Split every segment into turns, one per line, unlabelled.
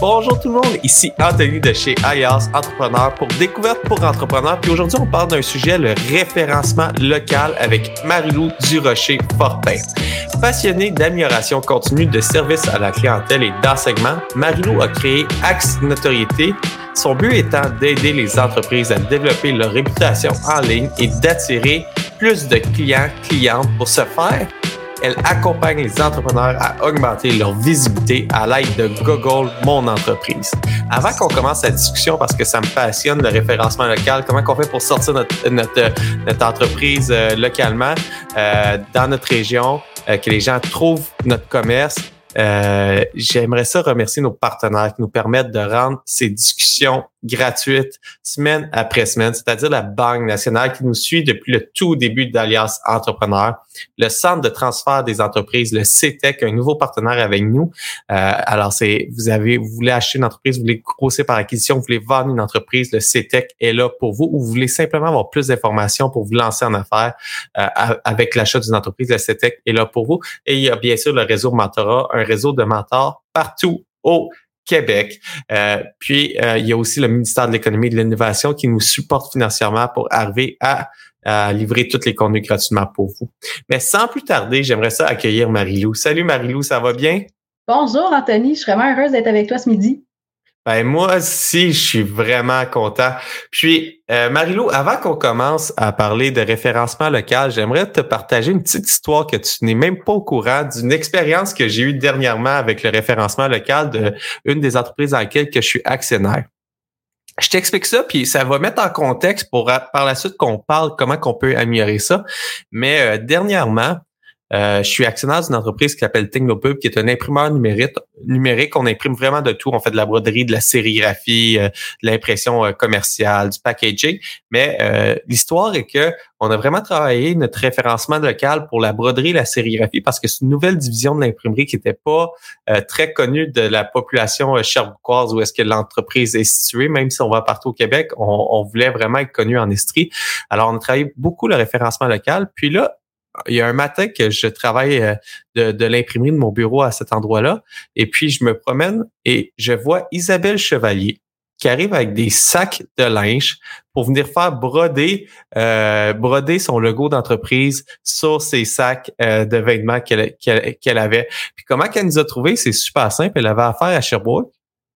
Bonjour tout le monde, ici Anthony de chez Alias Entrepreneur pour Découverte pour Entrepreneurs. Puis aujourd'hui, on parle d'un sujet, le référencement local avec Marilou Durocher-Fortin. Passionnée d'amélioration continue de services à la clientèle et d'enseignement, Marilou a créé Axe Notoriété son but étant d'aider les entreprises à développer leur réputation en ligne et d'attirer plus de clients, clientes. Pour ce faire, elle accompagne les entrepreneurs à augmenter leur visibilité à l'aide de Google Mon Entreprise. Avant qu'on commence la discussion, parce que ça me passionne le référencement local, comment on fait pour sortir notre, notre, notre entreprise euh, localement euh, dans notre région, euh, que les gens trouvent notre commerce, euh, j'aimerais ça remercier nos partenaires qui nous permettent de rendre ces discussions gratuites semaine après semaine, c'est-à-dire la Banque nationale qui nous suit depuis le tout début d'Alias Entrepreneur, le Centre de transfert des entreprises, le CETEC, un nouveau partenaire avec nous. Euh, alors, c'est vous avez, vous voulez acheter une entreprise, vous voulez grossir par acquisition, vous voulez vendre une entreprise, le CETEC est là pour vous, ou vous voulez simplement avoir plus d'informations pour vous lancer en affaires euh, avec l'achat d'une entreprise, le CETEC est là pour vous. Et il y a bien sûr le réseau Mentorat, un réseau de mentors partout au Québec. Euh, puis, euh, il y a aussi le ministère de l'Économie et de l'Innovation qui nous supporte financièrement pour arriver à, livrer tous les contenus gratuitement pour vous. Mais sans plus tarder, j'aimerais ça accueillir Marilou. Salut Marilou, ça va bien?
Bonjour Anthony, je suis vraiment heureuse d'être avec toi ce midi.
Ben moi aussi, je suis vraiment content. Puis, euh, Marilou, avant qu'on commence à parler de référencement local, j'aimerais te partager une petite histoire que tu n'es même pas au courant d'une expérience que j'ai eue dernièrement avec le référencement local de une des entreprises dans lesquelles que je suis actionnaire. Je t'explique ça, puis ça va mettre en contexte pour par la suite qu'on parle comment qu'on peut améliorer ça. Mais euh, dernièrement, euh, je suis actionnaire d'une entreprise qui s'appelle Technopub, qui est un imprimeur numérique. numérique. On imprime vraiment de tout. On fait de la broderie, de la sérigraphie, euh, de l'impression euh, commerciale, du packaging. Mais l'histoire est que on a vraiment travaillé notre référencement local pour la broderie la sérigraphie parce que c'est une nouvelle division de l'imprimerie qui n'était pas très connue de la population euh, où est-ce que l'entreprise est située. Même si on va partout au Québec, on, on voulait vraiment être connu en Estrie. Alors, on a travaillé beaucoup le référencement local. Puis là, il y a un matin que je travaille euh, de, de l'imprimerie de mon bureau à cet endroit-là, et puis je me promène et je vois Isabelle Chevalier qui arrive avec des sacs de linge pour venir faire broder euh, broder son logo d'entreprise sur ses sacs euh, de vêtements qu'elle avait. Puis comment qu'elle nous a trouvé, c'est super simple. Elle avait affaire à Sherbrooke.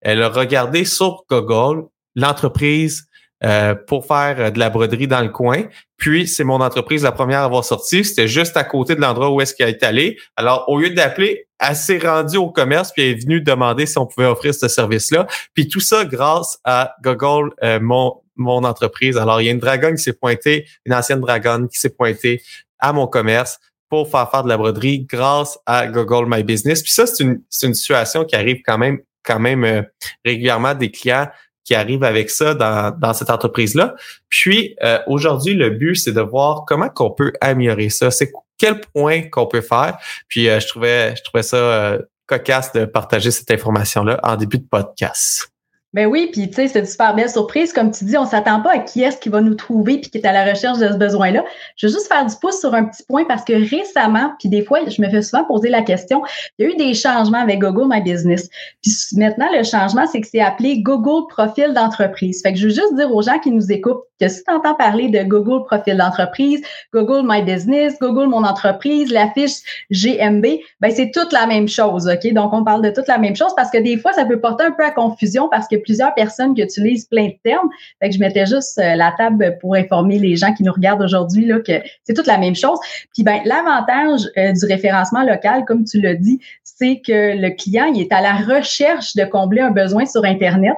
Elle a regardé sur Google l'entreprise euh, pour faire euh, de la broderie dans le coin. Puis, c'est mon entreprise la première à avoir sorti. C'était juste à côté de l'endroit où est-ce qu'elle est allée. Alors, au lieu d'appeler, elle s'est rendue au commerce puis elle est venue demander si on pouvait offrir ce service-là. Puis tout ça grâce à Google, euh, mon, mon entreprise. Alors, il y a une dragonne qui s'est pointée, une ancienne dragonne qui s'est pointée à mon commerce pour faire faire de la broderie grâce à Google My Business. Puis ça, c'est une, une situation qui arrive quand même quand même régulièrement des clients qui arrive avec ça dans, dans cette entreprise-là. Puis euh, aujourd'hui, le but, c'est de voir comment qu'on peut améliorer ça. C'est quel point qu'on peut faire. Puis euh, je trouvais je trouvais ça euh, cocasse de partager cette information-là en début de podcast.
Ben oui, puis tu sais, c'est une super belle surprise. Comme tu dis, on s'attend pas à qui est-ce qui va nous trouver puis qui est à la recherche de ce besoin-là. Je veux juste faire du pouce sur un petit point parce que récemment, puis des fois, je me fais souvent poser la question, il y a eu des changements avec Google My Business. Puis maintenant, le changement, c'est que c'est appelé Google Profil d'entreprise. Fait que je veux juste dire aux gens qui nous écoutent que si tu entends parler de Google Profil d'entreprise, Google My Business, Google Mon entreprise, la fiche GMB, ben c'est toute la même chose, OK? Donc, on parle de toute la même chose parce que des fois, ça peut porter un peu à confusion parce que plusieurs personnes qui utilisent plein de termes. Fait que je mettais juste euh, la table pour informer les gens qui nous regardent aujourd'hui là que c'est toute la même chose. Puis ben l'avantage euh, du référencement local, comme tu l'as dit, c'est que le client il est à la recherche de combler un besoin sur Internet.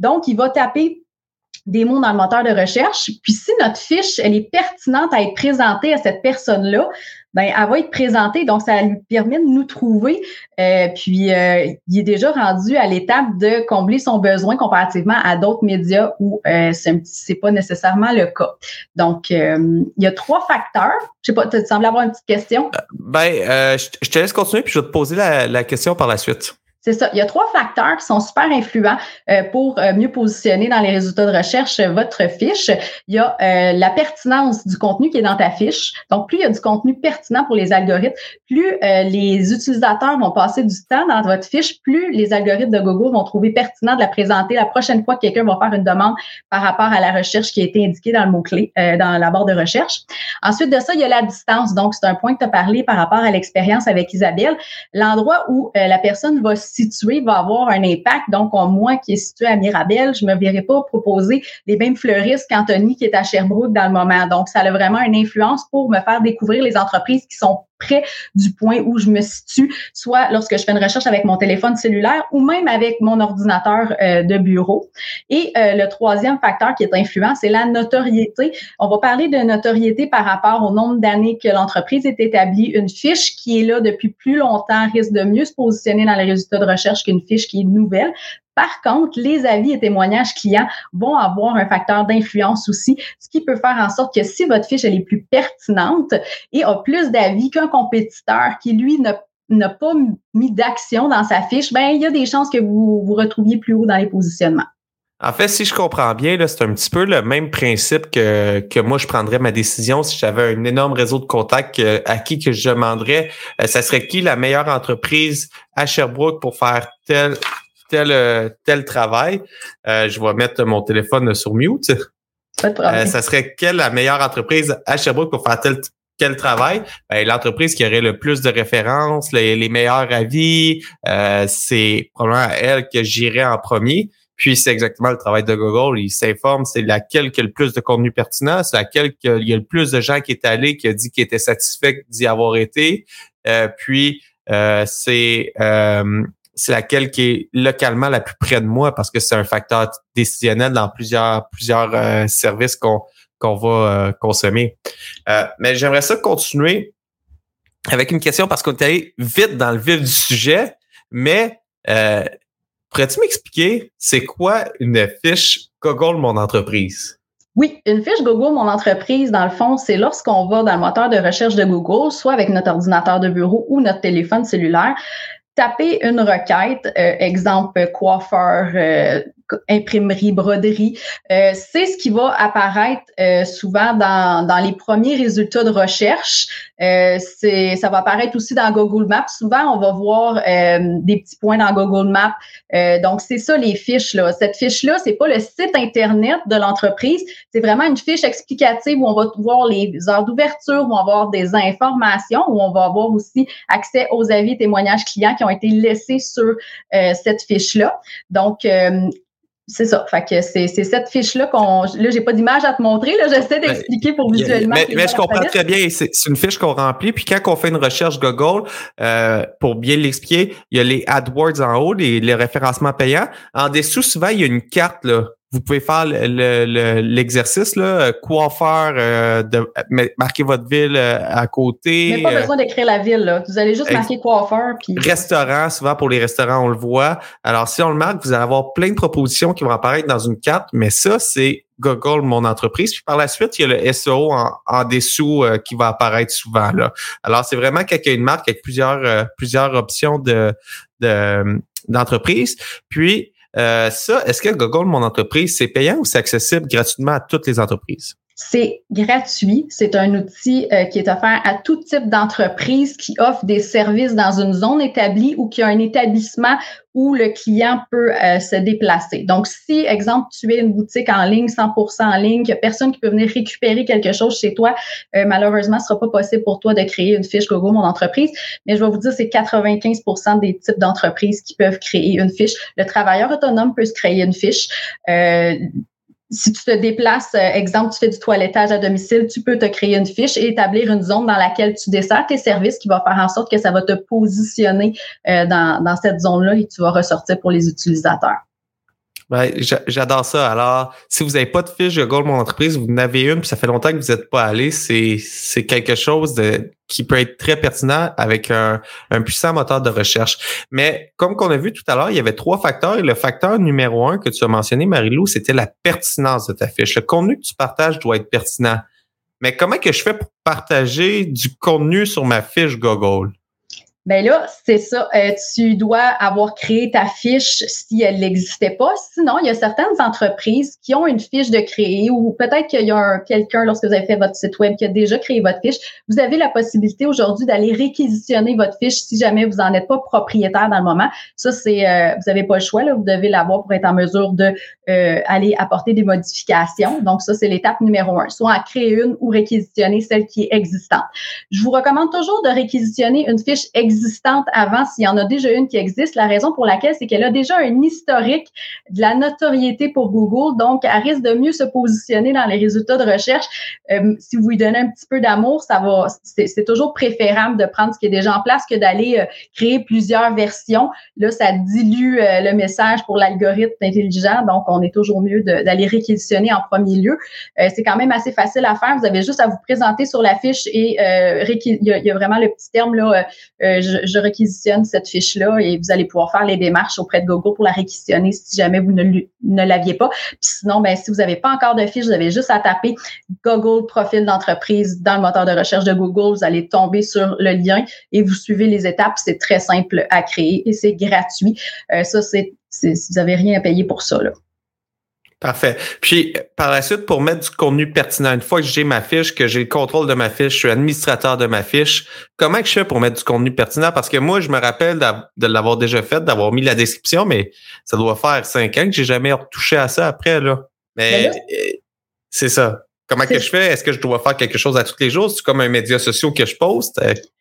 Donc, il va taper des mots dans le moteur de recherche. Puis si notre fiche, elle est pertinente à être présentée à cette personne-là, ben elle va être présentée, donc ça lui permet de nous trouver. Euh, puis euh, il est déjà rendu à l'étape de combler son besoin comparativement à d'autres médias où euh, c'est pas nécessairement le cas. Donc euh, il y a trois facteurs. Je sais pas, tu sembles avoir une petite question?
Ben je te laisse continuer puis je vais te poser la, la question par la suite.
C'est ça. Il y a trois facteurs qui sont super influents euh, pour euh, mieux positionner dans les résultats de recherche euh, votre fiche. Il y a la pertinence du contenu qui est dans ta fiche. Donc, plus il y a du contenu pertinent pour les algorithmes, plus les utilisateurs vont passer du temps dans votre fiche, plus les algorithmes de Google vont trouver pertinent de la présenter la prochaine fois que quelqu'un va faire une demande par rapport à la recherche qui a été indiquée dans le mot-clé, dans la barre de recherche. Ensuite de ça, il y a la distance. Donc, c'est un point que tu as parlé par rapport à l'expérience avec Isabelle. L'endroit où la personne va situé va avoir un impact. Donc, moi qui est situé à Mirabel, je me verrai pas proposer les mêmes fleuristes qu'Anthony qui est à Sherbrooke dans le moment. Donc, ça a vraiment une influence pour me faire découvrir les entreprises qui sont près du point où je me situe, soit lorsque je fais une recherche avec mon téléphone cellulaire ou même avec mon ordinateur euh, de bureau. Et euh, le troisième facteur qui est influent, c'est la notoriété. On va parler de notoriété par rapport au nombre d'années que l'entreprise est établie. Une fiche qui est là depuis plus longtemps risque de mieux se positionner dans les résultats de recherche qu'une fiche qui est nouvelle. Par contre, les avis et témoignages clients vont avoir un facteur d'influence aussi, ce qui peut faire en sorte que si votre fiche elle est plus pertinente et a plus d'avis qu'un compétiteur qui, lui, n'a pas mis d'action dans sa fiche, ben il y a des chances que vous vous retrouviez plus haut dans les positionnements.
En fait, si je comprends bien, c'est un petit peu le même principe que, que moi, je prendrais ma décision si j'avais un énorme réseau de contacts à qui que je demanderais, euh, ça serait qui la meilleure entreprise à Sherbrooke pour faire tel, tel, euh, tel travail. Euh, je vais mettre mon téléphone sur mute. Euh, ça serait quelle la meilleure entreprise à Sherbrooke pour faire tel quel travail? Ben, l'entreprise qui aurait le plus de références, les, meilleurs avis, c'est probablement elle que j'irais en premier. Puis c'est exactement le travail de Google. Il s'informe, c'est laquelle qui a le plus de contenu pertinent, c'est laquelle il y a le plus de gens qui est allé, qui a dit qu'il était satisfait d'y avoir été. puis c'est c'est laquelle qui est localement la plus près de moi parce que c'est un facteur décisionnel dans plusieurs euh, services qu'on qu'on va euh, consommer. Euh, mais j'aimerais ça continuer avec une question parce qu'on est allé vite dans le vif du sujet, mais pourrais-tu m'expliquer c'est quoi une fiche Google Mon Entreprise?
Oui, une fiche Google Mon Entreprise, dans le fond, c'est lorsqu'on va dans le moteur de recherche de Google, soit avec notre ordinateur de bureau ou notre téléphone cellulaire, taper une requête, euh, exemple coiffeur, euh, imprimerie, broderie, euh, c'est ce qui va apparaître euh, souvent dans, dans les premiers résultats de recherche. Euh, ça va apparaître aussi dans Google Maps. Souvent, on va voir des petits points dans Google Maps. donc, c'est ça les fiches là. Cette fiche-là, c'est pas le site internet de l'entreprise, c'est vraiment une fiche explicative où on va voir les heures d'ouverture, où on va avoir des informations, où on va avoir aussi accès aux avis et témoignages clients qui ont été laissés sur cette fiche-là. Donc, c'est ça. Fait que c'est, cette fiche-là qu'on. Là, j'ai pas d'image à te montrer. Là, j'essaie d'expliquer pour visuellement.
Mais, mais je comprends très bien. C'est, une fiche qu'on remplit. Puis quand on fait une recherche Google, euh, pour bien l'expliquer, il y a les AdWords en haut, les, les référencements payants. En dessous, souvent, il y a une carte là, vous pouvez faire l'exercice, le, là, coiffeur, euh, de marquer votre ville euh, à côté.
Mais pas besoin d'écrire la ville, là. Vous allez juste marquer coiffeur. Puis...
Restaurant, souvent pour les restaurants, on le voit. Alors, si on le marque, vous allez avoir plein de propositions qui vont apparaître dans une carte, mais ça, c'est Google, mon entreprise. Puis par la suite, il y a le SEO en, dessous euh, qui va apparaître souvent. là. Alors, c'est vraiment qu'il y a une marque avec plusieurs, plusieurs options de d'entreprise. Puis, euh, ça, est-ce que Google Mon Entreprise, c'est payant ou c'est accessible gratuitement à toutes les entreprises?
C'est gratuit. C'est un outil euh, qui est offert à tout type d'entreprise qui offre des services dans une zone établie ou qui a un établissement où le client peut euh, se déplacer. Donc, si, exemple, tu es une boutique en ligne, 100% en ligne, qu'il n'y a personne qui peut venir récupérer quelque chose chez toi, euh, malheureusement, ce sera pas possible pour toi de créer une fiche Google Mon Entreprise. Mais je vais vous dire, c'est 95% des types d'entreprises qui peuvent créer une fiche. Le travailleur autonome peut se créer une fiche. Euh, si tu te déplaces, euh, exemple, tu fais du toilettage à domicile, tu peux te créer une fiche et établir une zone dans laquelle tu desserres tes services qui va faire en sorte que ça va te positionner euh, dans, dans cette zone-là et tu vas ressortir pour les utilisateurs.
Ben, j'adore ça. Alors, si vous n'avez pas de fiche de Gold Mon Entreprise, vous en avez une, puis ça fait longtemps que vous n'êtes pas allé, c'est, c'est quelque chose de, qui peut être très pertinent avec un, un puissant moteur de recherche. Mais comme qu'on a vu tout à l'heure, il y avait trois facteurs. Et le facteur numéro un que tu as mentionné, Marilou, c'était la pertinence de ta fiche. Le contenu que tu partages doit être pertinent. Mais comment que je fais pour partager du contenu sur ma fiche Google?
Ben là, c'est ça. Euh, tu dois avoir créé ta fiche si elle n'existait pas. Sinon, il y a certaines entreprises qui ont une fiche de créer ou peut-être qu'il y a quelqu'un, lorsque vous avez fait votre site web, qui a déjà créé votre fiche. Vous avez la possibilité aujourd'hui d'aller réquisitionner votre fiche si jamais vous n'en êtes pas propriétaire dans le moment. Ça, c'est euh, vous n'avez pas le choix. Là, vous devez l'avoir pour être en mesure de euh, aller apporter des modifications. Donc, ça, c'est l'étape numéro un. Soit à créer une ou réquisitionner celle qui est existante. Je vous recommande toujours de réquisitionner une fiche existante avant s'il y en a déjà une qui existe. La raison pour laquelle, c'est qu'elle a déjà un historique de la notoriété pour Google. Donc, elle risque de mieux se positionner dans les résultats de recherche. Euh, si vous lui donnez un petit peu d'amour, ça va, c'est toujours préférable de prendre ce qui est déjà en place que d'aller euh, créer plusieurs versions. Là, ça dilue euh, le message pour l'algorithme intelligent. Donc, on est toujours mieux d'aller réquisitionner en premier lieu. c'est quand même assez facile à faire. Vous avez juste à vous présenter sur la fiche et il y, a, vraiment le petit terme là, je, réquisitionne cette fiche-là et vous allez pouvoir faire les démarches auprès de Google pour la réquisitionner si jamais vous ne, l'aviez pas. Puis sinon, ben, si vous n'avez pas encore de fiche, vous avez juste à taper Google profil d'entreprise dans le moteur de recherche de Google. Vous allez tomber sur le lien et vous suivez les étapes. C'est très simple à créer et c'est gratuit. Euh, ça, c'est, vous n'avez rien à payer pour ça. Là.
Parfait. Puis par la suite, pour mettre du contenu pertinent, une fois que j'ai ma fiche, que j'ai le contrôle de ma fiche, je suis administrateur de ma fiche, comment je fais pour mettre du contenu pertinent? Parce que moi, je me rappelle de l'avoir déjà fait, d'avoir mis la description, mais ça doit faire cinq ans que j'ai jamais retouché à ça après. Là. Mais euh, c'est ça. Comment que je fais? Est-ce que je dois faire quelque chose à tous les jours? C'est comme un média social que je poste?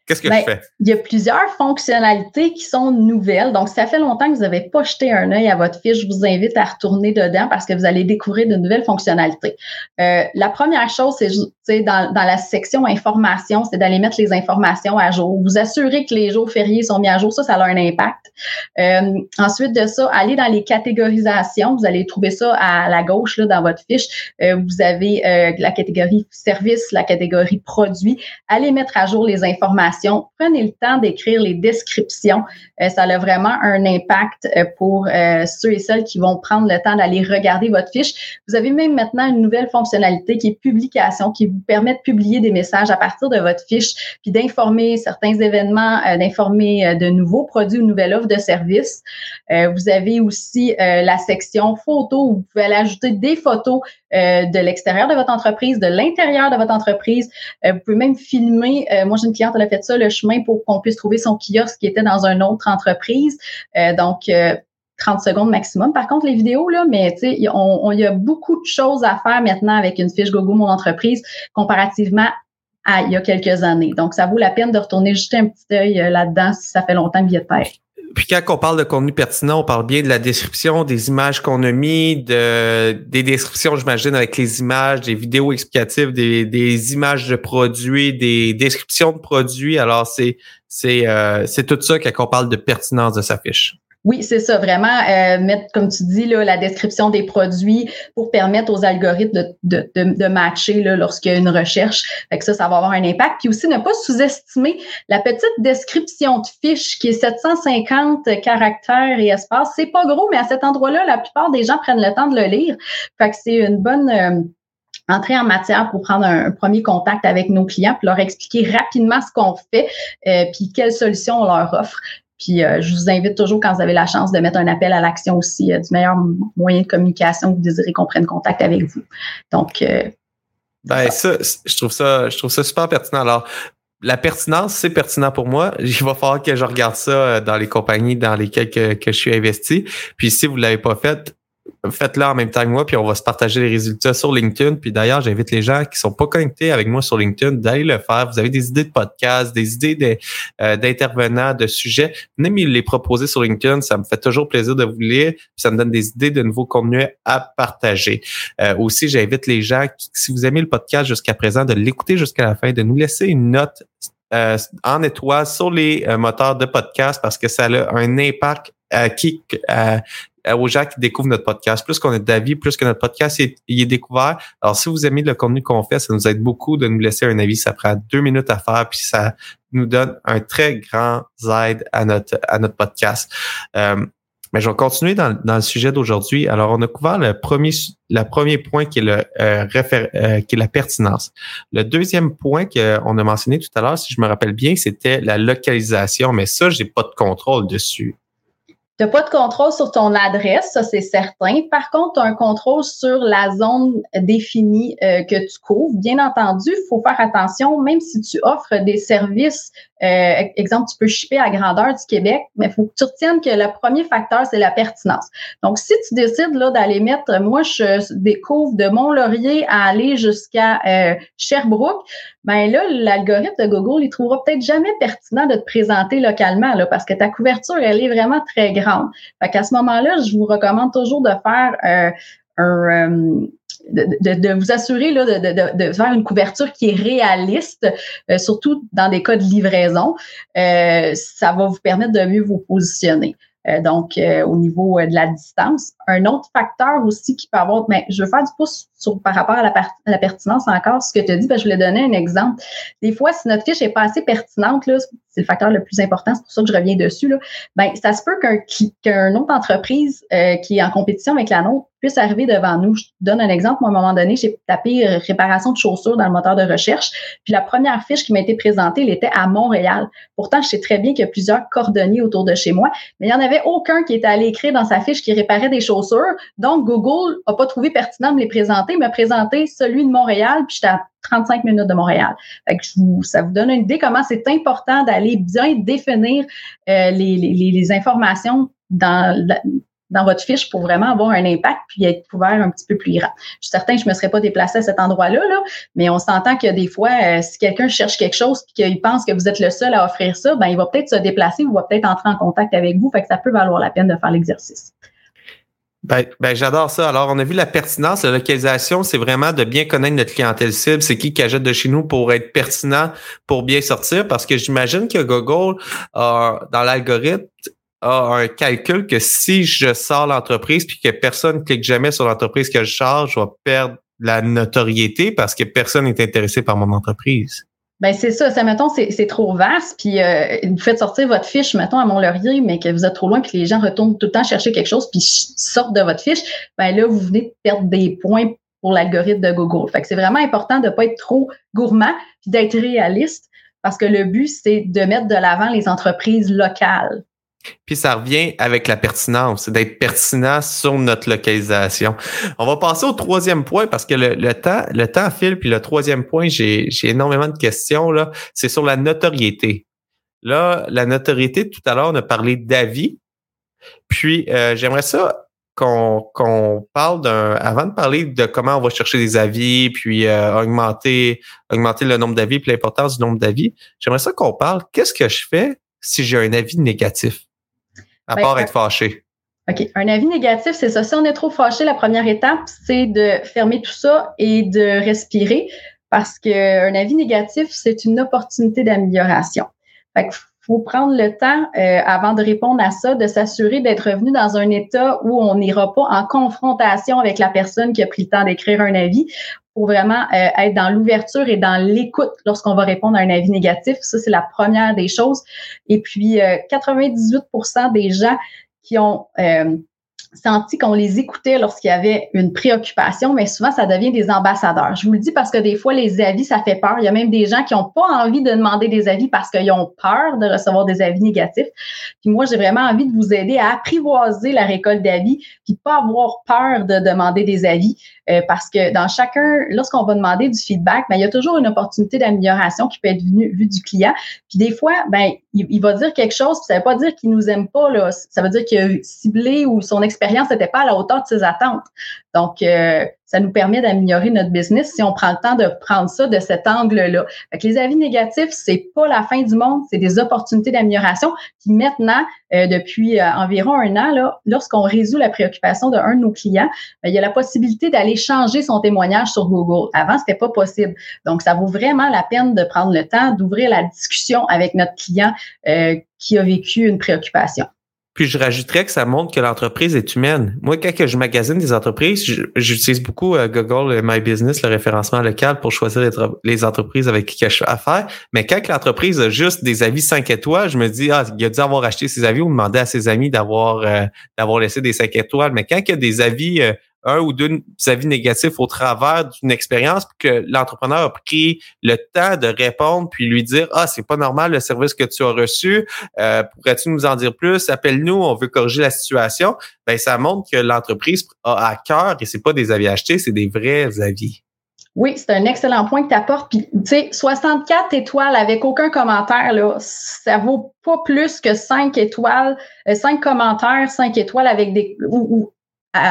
Qu'est-ce que
ben,
je fais?
Il y a plusieurs fonctionnalités qui sont nouvelles. Donc, ça fait longtemps que vous n'avez pas jeté un œil à votre fiche. Je vous invite à retourner dedans parce que vous allez découvrir de nouvelles fonctionnalités. Euh, la première chose, c'est dans, dans la section information, c'est d'aller mettre les informations à jour. Vous assurer que les jours fériés sont mis à jour. Ça, ça a un impact. Euh, ensuite de ça, aller dans les catégorisations. Vous allez trouver ça à la gauche là, dans votre fiche. Euh, vous avez la catégorie service, la catégorie produit. Allez mettre à jour les informations Prenez le temps d'écrire les descriptions. Euh, ça a vraiment un impact euh, pour euh, ceux et celles qui vont prendre le temps d'aller regarder votre fiche. Vous avez même maintenant une nouvelle fonctionnalité qui est publication, qui vous permet de publier des messages à partir de votre fiche, puis d'informer certains événements, d'informer de nouveaux produits ou nouvelles offres de services. vous avez aussi la section photos où vous pouvez aller ajouter des photos de l'extérieur de votre entreprise, de l'intérieur de votre entreprise. vous pouvez même filmer. moi, j'ai une cliente, elle a fait ça, le chemin pour qu'on puisse trouver son kiosque qui était dans une autre entreprise. Euh, donc, 30 euh, secondes maximum. Par contre, les vidéos, là, mais tu sais, on, y a beaucoup de choses à faire maintenant avec une fiche Gogo Mon Entreprise comparativement à il y a quelques années. Donc, ça vaut la peine de retourner jeter un petit œil euh, là-dedans si ça fait longtemps qu'il y a de
puis quand on parle de contenu pertinent, on parle bien de la description, des images qu'on a mis, de, des descriptions, j'imagine, avec les images, des vidéos explicatives, des, des images de produits, des descriptions de produits. Alors, c'est, c'est, euh, c'est tout ça quand on parle de pertinence de sa fiche.
Oui, c'est ça, vraiment euh, mettre, comme tu dis, là, la description des produits pour permettre aux algorithmes de, de, de, matcher lorsqu'il y a une recherche. Fait que ça, ça va avoir un impact. Puis aussi, ne pas sous-estimer la petite description de fiche qui est 750 caractères et espaces. C'est pas gros, mais à cet endroit-là, la plupart des gens prennent le temps de le lire. Fait que c'est une bonne... Euh, entrée en matière pour prendre un, premier contact avec nos clients, puis leur expliquer rapidement ce qu'on fait, euh, puis quelles solutions on leur offre. Puis euh, je vous invite toujours, quand vous avez la chance, de mettre un appel à l'action aussi, euh, du meilleur moyen de communication que vous désirez qu'on prenne contact avec vous. Donc, euh,
ben, ça, je trouve ça, je trouve ça super pertinent. Alors, la pertinence, c'est pertinent pour moi. Il va falloir que je regarde ça dans les compagnies dans lesquelles que, je suis investi. Puis si vous l'avez pas fait, faites-le en même temps que moi, puis on va se partager les résultats sur LinkedIn. Puis d'ailleurs, j'invite les gens qui sont pas connectés avec moi sur LinkedIn d'aller le faire. Vous avez des idées de podcast, des idées euh, d'intervenants, de, sujets. Venez me les proposer sur LinkedIn. Ça me fait toujours plaisir de vous lire. Puis ça me donne des idées de nouveaux contenus à partager. Euh, aussi, j'invite les gens, qui, si vous aimez le podcast jusqu'à présent, de l'écouter jusqu'à la fin, de nous laisser une note euh, en étoile sur les moteurs de podcast parce que ça a un impact qui, euh, aux gens qui découvrent notre podcast. Plus qu'on est d'avis, plus que notre podcast est, est, découvert. Alors, si vous aimez le contenu qu'on fait, ça nous aide beaucoup de nous laisser un avis. Ça prend deux minutes à faire, puis ça nous donne un très grand aide à notre à notre podcast. Euh, Mais je vais continuer dans, le sujet d'aujourd'hui. Alors, on a couvert le premier, le premier point qui est, le, euh, euh, qui est la pertinence. Le deuxième point qu'on a mentionné tout à l'heure, si je me rappelle bien, c'était la localisation. Mais ça, j'ai pas de contrôle dessus.
Tu n'as pas de contrôle sur ton adresse, ça c'est certain. Par contre, tu as un contrôle sur la zone définie euh, que tu couvres. Bien entendu, il faut faire attention, même si tu offres des services, euh, exemple, tu peux shipper à grandeur du Québec, mais il faut que tu retiennes que le premier facteur, c'est la pertinence. Donc, si tu décides là d'aller mettre, moi, je découvre de Mont-Laurier à aller jusqu'à euh, Sherbrooke, ben là, l'algorithme de Google, il trouvera peut-être jamais pertinent de te présenter localement, là, parce que ta couverture, elle est vraiment très grande. Fait qu'à ce moment-là, je vous recommande toujours de faire euh, un, euh, de, vous assurer là, de, faire une couverture qui est réaliste, euh, surtout dans des cas de livraison. ça va vous permettre de mieux vous positionner. Euh, donc, euh, au niveau euh, de la distance. Un autre facteur aussi qui peut avoir, mais je veux faire du pouce par rapport à la, pertinence encore, ce que tu as dit, ben, je voulais donner un exemple. Des fois, si notre fiche est pas assez pertinente, c'est le facteur le plus important, c'est pour ça que je reviens dessus, ben, ça se peut qu'un autre entreprise qui est en compétition avec la nôtre puisse arriver devant nous. Je donne un exemple. Moi, à un moment donné, j'ai tapé réparation de chaussures dans le moteur de recherche. Puis la première fiche qui m'a été présentée, elle était à Montréal. Pourtant, je sais très bien qu'il y a plusieurs cordonniers autour de chez moi, mais il n'y en avait aucun qui était allé écrire dans sa fiche qui réparait des chaussures. Donc, Google n'a pas trouvé pertinent de me les présenter, m'a présenté celui de Montréal, puis j'étais à 35 minutes de Montréal. Ça vous donne une idée comment c'est important d'aller bien définir euh, les, informations dans votre fiche pour vraiment avoir un impact puis être couvert un petit peu plus grand. Je suis certain que je ne me serais pas déplacée à cet endroit-là, là, mais on s'entend que des fois, euh, si quelqu'un cherche quelque chose puis qu'il pense que vous êtes le seul à offrir ça, ben il va peut-être se déplacer ou va peut-être entrer en contact avec vous. Que ça peut valoir la peine de faire l'exercice.
Ben, ben j'adore ça. Alors, on a vu la pertinence, la localisation, c'est vraiment de bien connaître notre clientèle cible. C'est qui qui achète de chez nous pour être pertinent, pour bien sortir. Parce que j'imagine que Google, dans l'algorithme, a un calcul que si je sors l'entreprise puis que personne clique jamais sur l'entreprise que je charge, je vais perdre la notoriété parce que personne n'est intéressé par mon entreprise.
Ben c'est ça. Ça, mettons, c'est trop vaste. Puis euh, vous faites sortir votre fiche, mettons, à Mont-Laurier, mais que vous êtes trop loin, puis les gens retournent tout le temps chercher quelque chose, puis sortent de votre fiche. Ben là, vous venez de perdre des points pour l'algorithme de Google. Fait que c'est vraiment important de ne pas être trop gourmand, puis d'être réaliste, parce que le but, c'est de mettre de l'avant les entreprises locales.
Puis ça revient avec la pertinence, d'être pertinent sur notre localisation. On va passer au troisième point parce que le, temps, le temps file. Puis le troisième point, j'ai énormément de questions là. C'est sur la notoriété. Là, la notoriété, tout à l'heure, on a parlé d'avis. Puis euh, j'aimerais ça qu'on parle d'un avant de parler de comment on va chercher des avis puis euh, augmenter augmenter le nombre d'avis puis l'importance du nombre d'avis j'aimerais ça qu'on parle qu'est-ce que je fais si j'ai un avis négatif? À ben, part être fâché.
OK. Un avis négatif, c'est ça. Si on est trop fâché, la première étape, c'est de fermer tout ça et de respirer parce qu'un avis négatif, c'est une opportunité d'amélioration. Fait qu'il faut prendre le temps, euh, avant de répondre à ça, de s'assurer d'être revenu dans un état où on n'ira pas en confrontation avec la personne qui a pris le temps d'écrire un avis pour vraiment euh, être dans l'ouverture et dans l'écoute lorsqu'on va répondre à un avis négatif. Ça, c'est la première des choses. Et puis, 98% euh, des gens qui ont euh, senti qu'on les écoutait lorsqu'il y avait une préoccupation, mais souvent, ça devient des ambassadeurs. Je vous le dis parce que des fois, les avis, ça fait peur. Il y a même des gens qui n'ont pas envie de demander des avis parce qu'ils ont peur de recevoir des avis négatifs. Puis moi, j'ai vraiment envie de vous aider à apprivoiser la récolte d'avis, puis pas avoir peur de demander des avis. Euh, parce que dans chacun, lorsqu'on va demander du feedback, ben, il y a toujours une opportunité d'amélioration qui peut être vue, du client. Puis des fois, ben, il, va dire quelque chose, puis ça veut pas dire qu'il nous aime pas. Là. Ça veut dire qu'il a ciblé ou son expérience n'était pas à la hauteur de ses attentes. Donc, euh, ça nous permet d'améliorer notre business si on prend le temps de prendre ça de cet angle-là. les avis négatifs, c'est pas la fin du monde, c'est des opportunités d'amélioration qui maintenant, euh, depuis euh, environ un an, lorsqu'on résout la préoccupation d'un de nos clients, ben, il y a la possibilité d'aller changer son témoignage sur Google. Avant, c'était pas possible. Donc, ça vaut vraiment la peine de prendre le temps d'ouvrir la discussion avec notre client qui a vécu une préoccupation.
Puis je rajouterais que ça montre que l'entreprise est humaine. Moi, quand je magasine des entreprises, j'utilise beaucoup euh, Google My Business, le référencement local, pour choisir les, entreprises avec qui je fais affaire. Mais quand l'entreprise a juste des avis 5 étoiles, je me dis, ah, il a dû avoir acheté ses avis ou demander à ses amis d'avoir euh, d'avoir laissé des 5 étoiles. Mais quand il y a des avis euh, un ou deux avis négatifs au travers d'une expérience que l'entrepreneur a pris le temps de répondre puis lui dire ah c'est pas normal le service que tu as reçu. Euh, pourrais-tu nous en dire plus? Appelle-nous on veut corriger la situation ben ça montre que l'entreprise a à cœur et c'est pas des avis achetés c'est des vrais avis.
Oui, c'est un excellent point que tu apportes. Puis, tu sais, 64 étoiles avec aucun commentaire, là, ça vaut pas plus que 5 étoiles, 5 euh, commentaires, 5 étoiles avec des, ou,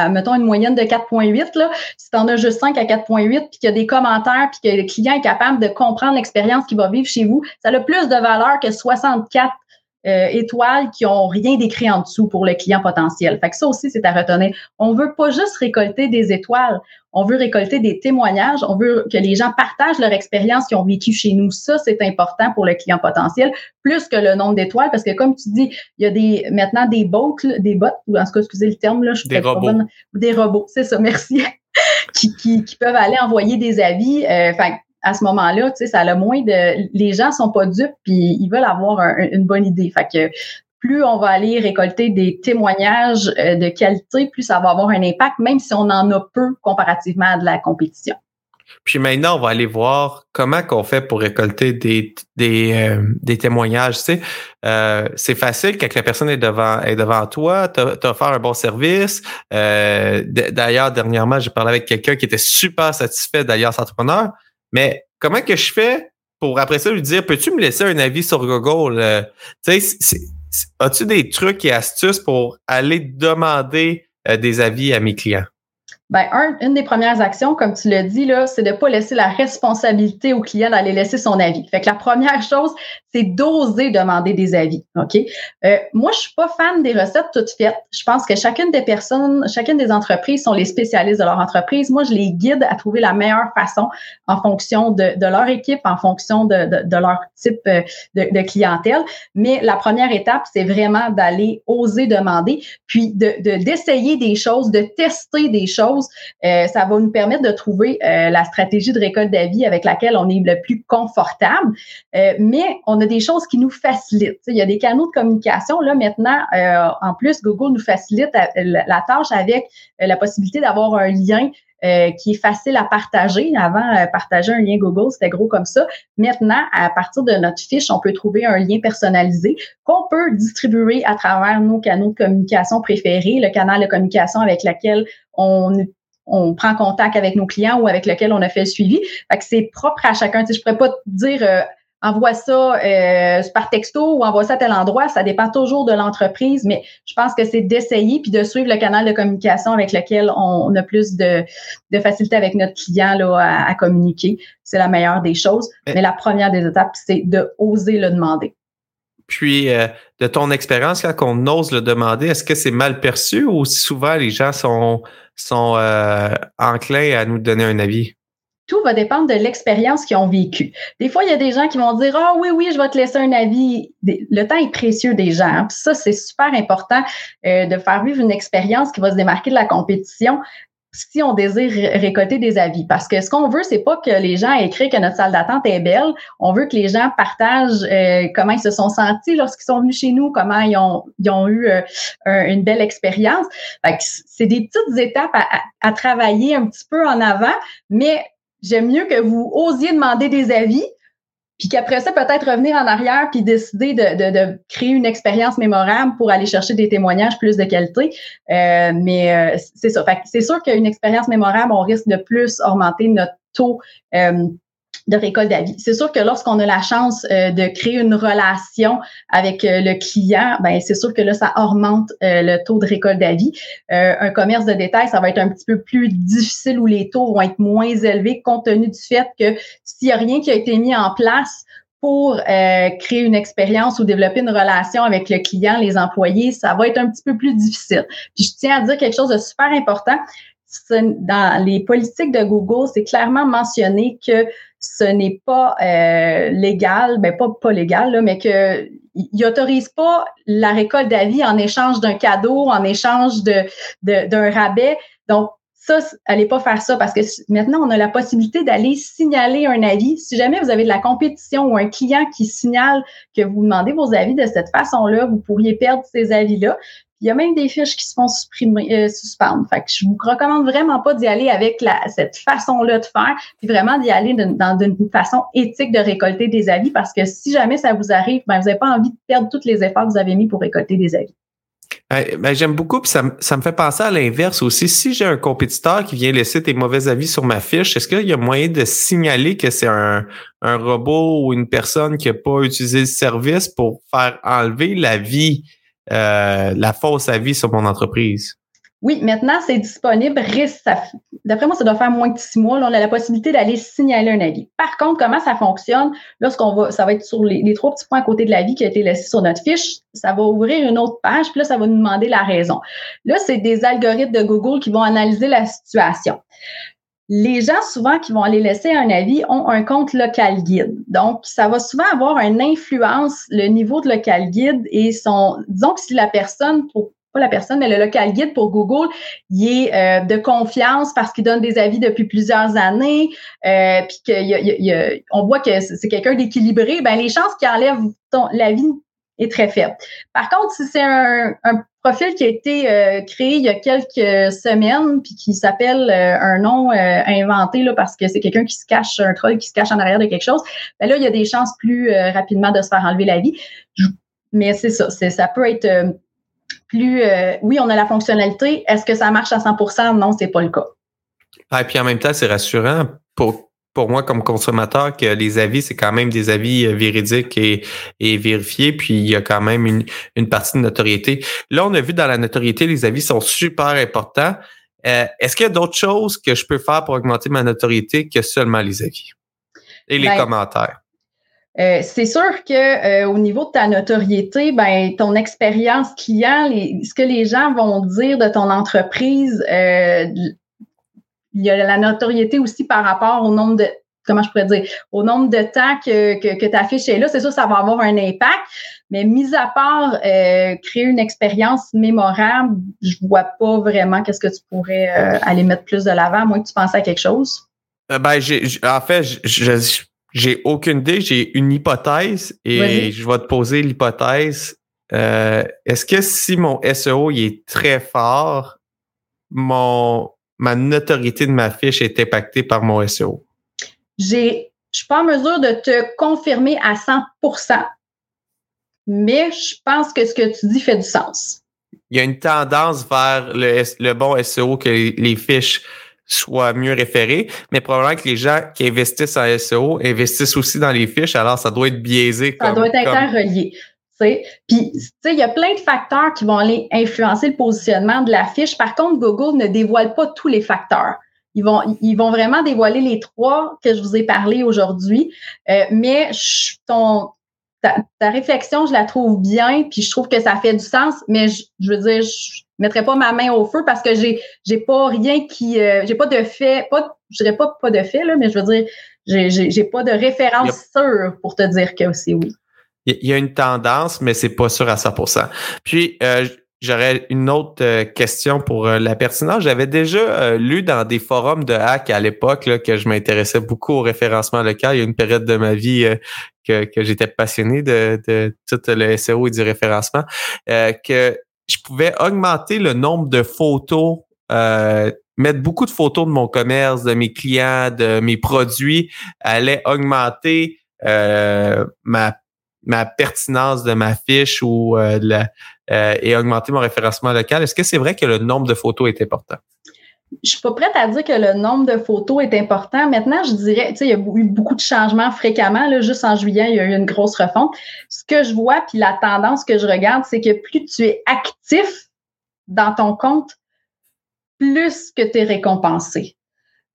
mettons, une moyenne de 4.8, là, si tu en as juste 5 à 4.8, puis qu'il y a des commentaires, puis que le client est capable de comprendre l'expérience qu'il va vivre chez vous, ça a plus de valeur que 64 euh, étoiles qui ont rien d'écrit en dessous pour le client potentiel. Fait que ça aussi, c'est à retenir. On veut pas juste récolter des étoiles, on veut récolter des témoignages, on veut que les gens partagent leur expérience qu'ils ont vécue chez nous. Ça, c'est important pour le client potentiel, plus que le nombre d'étoiles, parce que comme tu dis, il y a des maintenant des bots, des bots, ou en tout cas, excusez le terme, là, je
des robots. Pas bonne,
des robots, c'est ça, merci, qui, qui, qui, peuvent aller envoyer des avis. Euh, à ce moment-là, tu sais, ça a le moins de. Les gens sont pas dupes, puis ils veulent avoir une bonne idée. Fait que plus on va aller récolter des témoignages euh, de qualité, plus ça va avoir un impact, même si on en a peu comparativement à de la compétition.
Puis maintenant, on va aller voir comment qu'on fait pour récolter des, des, euh, des témoignages. Tu sais, euh, c'est facile quand la personne est devant est devant toi, tu as offert un bon service. D'ailleurs, dernièrement, j'ai parlé avec quelqu'un qui était super satisfait d'ailleurs entrepreneur. Mais comment que je fais pour après ça lui dire peux-tu me laisser un avis sur Google? Euh, as-tu des trucs et astuces pour aller demander euh, des avis à mes clients?
Ben, un, une des premières actions, comme tu l'as dit, là, c'est de ne pas laisser la responsabilité au client d'aller laisser son avis. Fait que la première chose, c'est d'oser demander des avis. OK? Euh, moi, je suis pas fan des recettes toutes faites. Je pense que chacune des personnes, chacune des entreprises sont les spécialistes de leur entreprise. Moi, je les guide à trouver la meilleure façon en fonction de, leur équipe, en fonction de, leur type euh, de, clientèle. Mais la première étape, c'est vraiment d'aller oser demander, puis de, d'essayer des choses, de tester des choses. Euh, ça va nous permettre de trouver la stratégie de récolte d'avis avec laquelle on est le plus confortable. Mais on on a des choses qui nous facilitent. Il y a des canaux de communication. Là, maintenant, euh, en plus, Google nous facilite euh, la, tâche avec euh, la possibilité d'avoir un lien qui est facile à partager. Avant, partager un lien Google, c'était gros comme ça. Maintenant, à partir de notre fiche, on peut trouver un lien personnalisé qu'on peut distribuer à travers nos canaux de communication préférés, le canal de communication avec lequel on prend contact avec nos clients ou avec lequel on a fait le suivi. Fait que c'est propre à chacun. Tu sais, je pourrais pas te dire envoie ça euh, par texto ou envoie ça à tel endroit. Ça dépend toujours de l'entreprise, mais je pense que c'est d'essayer puis de suivre le canal de communication avec lequel on, a plus de, de, facilité avec notre client là, à, communiquer. C'est la meilleure des choses. Mais, la première des étapes, c'est de oser le demander.
Puis, euh, de ton expérience, quand on ose le demander, est-ce que c'est mal perçu ou souvent les gens sont, sont euh, enclins à nous donner un avis?
Tout va dépendre de l'expérience qu'ils ont vécue. Des fois, il y a des gens qui vont dire Ah oui, oui, je vais te laisser un avis. Le temps est précieux des gens. Hein. ça, c'est super important euh, de faire vivre une expérience qui va se démarquer de la compétition si on désire récolter des avis. Parce que ce qu'on veut, c'est pas que les gens écrivent que notre salle d'attente est belle. On veut que les gens partagent euh, comment ils se sont sentis lorsqu'ils sont venus chez nous, comment ils ont, ils ont eu euh, une belle expérience. C'est des petites étapes à, à, travailler un petit peu en avant, mais j'aime mieux que vous osiez demander des avis, puis qu'après ça, peut-être revenir en arrière puis décider de, créer une expérience mémorable pour aller chercher des témoignages plus de qualité. Euh, mais euh, c'est ça. c'est sûr qu'une expérience mémorable, on risque de plus augmenter notre taux euh, de récolte d'avis. C'est sûr que lorsqu'on a la chance euh, de créer une relation avec euh, le client, ben c'est sûr que là ça augmente euh, le taux de récolte d'avis. un commerce de détail, ça va être un petit peu plus difficile où les taux vont être moins élevés compte tenu du fait que s'il n'y a rien qui a été mis en place pour créer une expérience ou développer une relation avec le client, les employés, ça va être un petit peu plus difficile. Puis je tiens à dire quelque chose de super important. Dans les politiques de Google, c'est clairement mentionné que ce n'est pas euh, légal, ben pas pas légal, là, mais que il n'autorise pas la récolte d'avis en échange d'un cadeau, en échange de, d'un rabais. Donc, ça, allez pas faire ça parce que maintenant, on a la possibilité d'aller signaler un avis. Si jamais vous avez de la compétition ou un client qui signale que vous demandez vos avis de cette façon-là, vous pourriez perdre ces avis-là. Il y a même des fiches qui se font supprimer, euh, suspendre. Fait que je vous recommande vraiment pas d'y aller avec la, cette façon-là de faire, puis vraiment d'y aller dans une façon éthique de récolter des avis parce que si jamais ça vous arrive, ben, vous n'avez pas envie de perdre tous les efforts que vous avez mis pour récolter des avis.
Ben, j'aime beaucoup, puis ça, ça, me fait penser à l'inverse aussi. Si j'ai un compétiteur qui vient laisser des mauvais avis sur ma fiche, est-ce qu'il y a moyen de signaler que c'est un, un, robot ou une personne qui n'a pas utilisé le service pour faire enlever l'avis, euh, la fausse avis sur mon entreprise?
Oui, maintenant, c'est disponible. D'après moi, ça doit faire moins de six mois. Là, on a la possibilité d'aller signaler un avis. Par contre, comment ça fonctionne? Lorsqu'on va, ça va être sur les, trois petits points à côté de l'avis qui a été laissé sur notre fiche. Ça va ouvrir une autre page, puis là, ça va nous demander la raison. Là, c'est des algorithmes de Google qui vont analyser la situation. Les gens, souvent, qui vont aller laisser un avis, ont un compte local guide. Donc, ça va souvent avoir une influence, le niveau de local guide et son, disons que si la personne, pour pas la personne, mais le local guide pour Google, il est euh, de confiance parce qu'il donne des avis depuis plusieurs années, euh, puis qu'on voit que c'est quelqu'un d'équilibré, ben les chances qu'il enlève l'avis est très faible. Par contre, si c'est un, profil qui a été euh, créé il y a quelques semaines, puis qui s'appelle un nom inventé là, parce que c'est quelqu'un qui se cache, un troll qui se cache en arrière de quelque chose, ben là, il y a des chances plus rapidement de se faire enlever la vie. Mais c'est ça, ça peut être plus, euh, oui, on a la fonctionnalité. Est-ce que ça marche à 100% Non, c'est pas le cas.
Et puis en même temps, c'est rassurant pour, pour moi comme consommateur que les avis, c'est quand même des avis euh, véridiques et, et vérifiés, puis il y a quand même une, une partie de notoriété. Là, on a vu dans la notoriété, les avis sont super importants. Euh, est-ce qu'il y a d'autres choses que je peux faire pour augmenter ma notoriété que seulement les avis? Et les ben, commentaires?
Euh, c'est sûr que euh, au niveau de ta notoriété, ben ton expérience client, ce que les gens vont dire de ton entreprise, il y a la notoriété aussi par rapport au nombre de comment je pourrais dire, au nombre de temps que, que, que tu affiches là, c'est sûr ça va avoir un impact. Mais mis à part créer une expérience mémorable, je vois pas vraiment qu'est-ce que tu pourrais aller mettre plus de l'avant, à moins que tu penses à quelque chose.
ben, j'ai, en fait, j'ai aucune idée, j'ai une hypothèse et je vais te poser l'hypothèse. Euh, est-ce que si mon SEO il est très fort, mon ma notoriété de ma fiche est impactée par mon SEO?
J'ai, je suis pas en mesure de te confirmer à 100% mais je pense que ce que tu dis fait du sens.
Il y a une tendance vers le, le bon SEO que les fiches soit mieux référé, mais probablement que les gens qui investissent en SEO investissent aussi dans les fiches, alors ça doit être biaisé.
Ça doit être interrelié. Puis, il y a plein de facteurs qui vont aller influencer le positionnement de la fiche. Par contre, Google ne dévoile pas tous les facteurs. Ils vont, ils vont vraiment dévoiler les trois que je vous ai parlé aujourd'hui. Euh, mais ton, ta, réflexion, je la trouve bien, puis je trouve que ça fait du sens, mais je, veux dire, je mettrai pas ma main au feu parce que j'ai j'ai pas rien qui euh, j'ai pas de fait, pas je dirais pas pas de fait là, mais je veux dire, j'ai j'ai pas de référence sûre pour te dire que c'est oui.
Il y a une tendance, mais c'est pas sûr à 100%. Puis euh, J'aurais une autre euh, question pour la pertinence. J'avais déjà lu dans des forums de hack à l'époque que je m'intéressais beaucoup au référencement local. Il y a une période de ma vie que, j'étais passionné de, de, tout le SEO et du référencement, euh, que je pouvais augmenter le nombre de photos, euh, mettre beaucoup de photos de mon commerce, de mes clients, de mes produits, allait augmenter euh, ma ma pertinence de ma fiche ou et augmenter mon référencement local. Est-ce que c'est vrai que le nombre de photos est important?
je suis pas prête à dire que le nombre de photos est important. Maintenant, je dirais, tu sais, il y a eu beaucoup de changements fréquemment. Là, juste en juillet, il y a eu une grosse refonte. Ce que je vois, puis la tendance que je regarde, c'est que plus tu es actif dans ton compte, plus que tu es récompensé.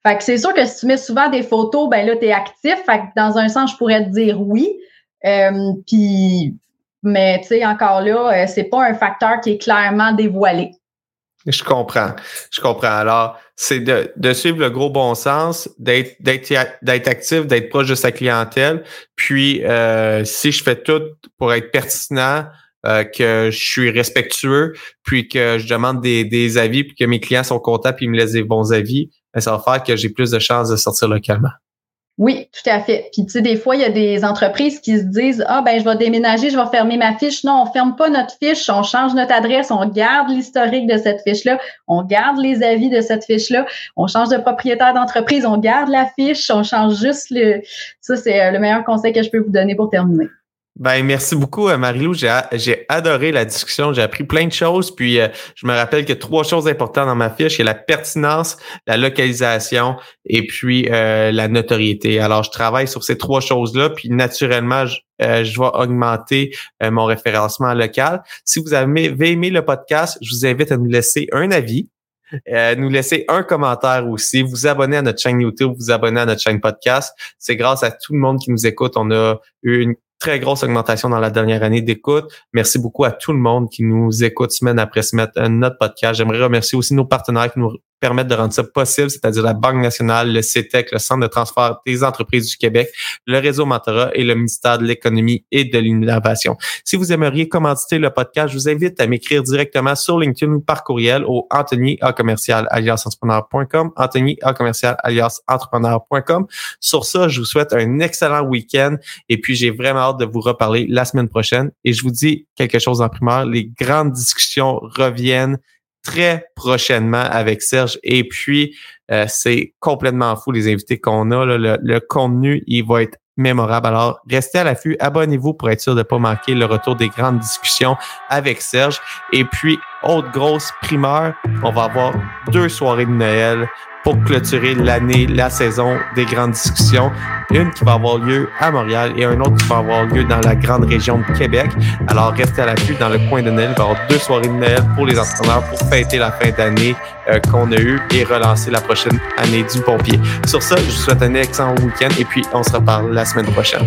Fait que c'est sûr que si tu mets souvent des photos, ben là, tu es actif. Dans un sens, je pourrais te dire oui. Euh, puis, mais tu sais, encore là, euh, c'est pas un facteur qui est clairement dévoilé.
Je comprends. Je comprends. Alors, c'est de, de, suivre le gros bon sens, d'être d'être actif, d'être proche de sa clientèle. Puis, euh, si je fais tout pour être pertinent, euh, que je suis respectueux, puis que je demande des, des avis, puis que mes clients sont contents, puis ils me laissent des bons avis, ben, ça va faire que j'ai plus de chances de sortir localement.
Oui, tout à fait. Puis tu sais, des fois, il y a des entreprises qui se disent Ah ben je vais déménager, je vais fermer ma fiche. Non, on ferme pas notre fiche, on change notre adresse, on garde l'historique de cette fiche-là, on garde les avis de cette fiche-là, on change de propriétaire d'entreprise, on garde la fiche, on change juste le. Ça, c'est euh, le meilleur conseil que je peux vous donner pour terminer.
Ben, merci beaucoup, euh, Marilou. J'ai, j'ai adoré la discussion. J'ai appris plein de choses. Puis, euh, je me rappelle que trois choses importantes dans ma fiche, a la pertinence, la localisation et puis euh, la notoriété. Alors, je travaille sur ces trois choses-là. Puis, naturellement, je, je vais augmenter mon référencement local. Si vous avez aimé le podcast, je vous invite à nous laisser un avis. nous laisser un commentaire aussi, vous abonner à notre chaîne YouTube, vous abonner à notre chaîne podcast. C'est grâce à tout le monde qui nous écoute. On a eu une très grosse augmentation dans la dernière année d'écoute. Merci beaucoup à tout le monde qui nous écoute semaine après semaine notre podcast. J'aimerais remercier aussi nos partenaires qui nous permettre de rendre ça possible, c'est-à-dire la Banque nationale, le CETEC, le Centre de transfert des entreprises du Québec, le réseau Mentorat et le ministère de l'Économie et de l'Innovation. Si vous aimeriez commanditer le podcast, je vous invite à m'écrire directement sur LinkedIn ou par courriel au Anthony A commercial alias entrepreneur.com, Anthony. Sur ça, je vous souhaite un excellent week-end et puis j'ai vraiment hâte de vous reparler la semaine prochaine et je vous dis quelque chose en primaire, les grandes discussions reviennent très prochainement avec Serge. Et puis, euh, c'est complètement fou les invités qu'on a. Le, contenu, il va être mémorable. Alors, restez à l'affût, abonnez-vous pour être sûr de ne pas manquer le retour des grandes discussions avec Serge. Et puis, autre grosse primeur, on va avoir deux soirées de Noël pour clôturer l'année, la saison des grandes discussions. Une qui va avoir lieu à Montréal et un autre qui va avoir lieu dans la grande région de Québec. Alors, restez à l'affût dans le coin de Noël. Il va y avoir deux soirées de Noël pour les entrepreneurs pour fêter la fin d'année euh, qu'on a eue et relancer la prochaine année du pompier. Sur ça, je vous souhaite un excellent week-end et puis on se reparle la semaine prochaine.